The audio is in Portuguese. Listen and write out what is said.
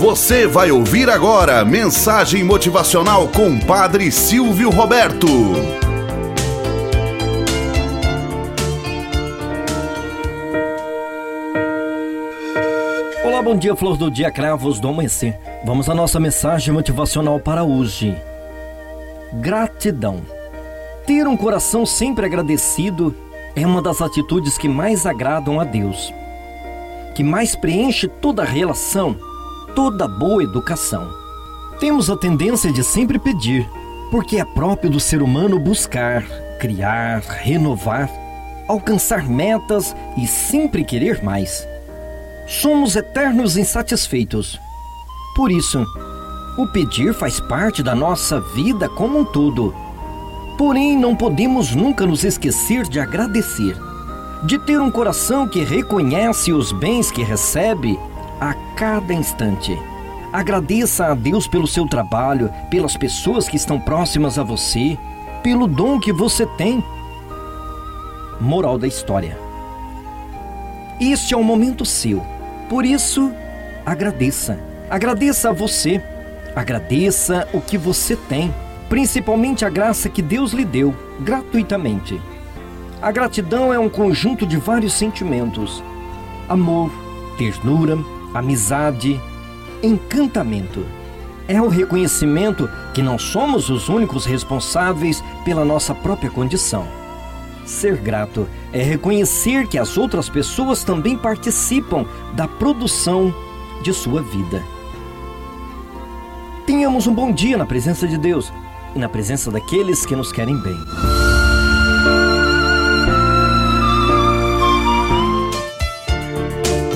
Você vai ouvir agora mensagem motivacional com Padre Silvio Roberto. Olá, bom dia, flor do dia, cravos do amanhecer. Vamos à nossa mensagem motivacional para hoje. Gratidão. Ter um coração sempre agradecido é uma das atitudes que mais agradam a Deus, que mais preenche toda relação toda boa educação. Temos a tendência de sempre pedir, porque é próprio do ser humano buscar, criar, renovar, alcançar metas e sempre querer mais. Somos eternos insatisfeitos. Por isso, o pedir faz parte da nossa vida como um todo. Porém, não podemos nunca nos esquecer de agradecer, de ter um coração que reconhece os bens que recebe a cada instante. Agradeça a Deus pelo seu trabalho, pelas pessoas que estão próximas a você, pelo dom que você tem. Moral da história: Este é um momento seu, por isso, agradeça. Agradeça a você, agradeça o que você tem, principalmente a graça que Deus lhe deu gratuitamente. A gratidão é um conjunto de vários sentimentos: amor, ternura, amizade, encantamento. É o reconhecimento que não somos os únicos responsáveis pela nossa própria condição. Ser grato é reconhecer que as outras pessoas também participam da produção de sua vida. Tenhamos um bom dia na presença de Deus e na presença daqueles que nos querem bem.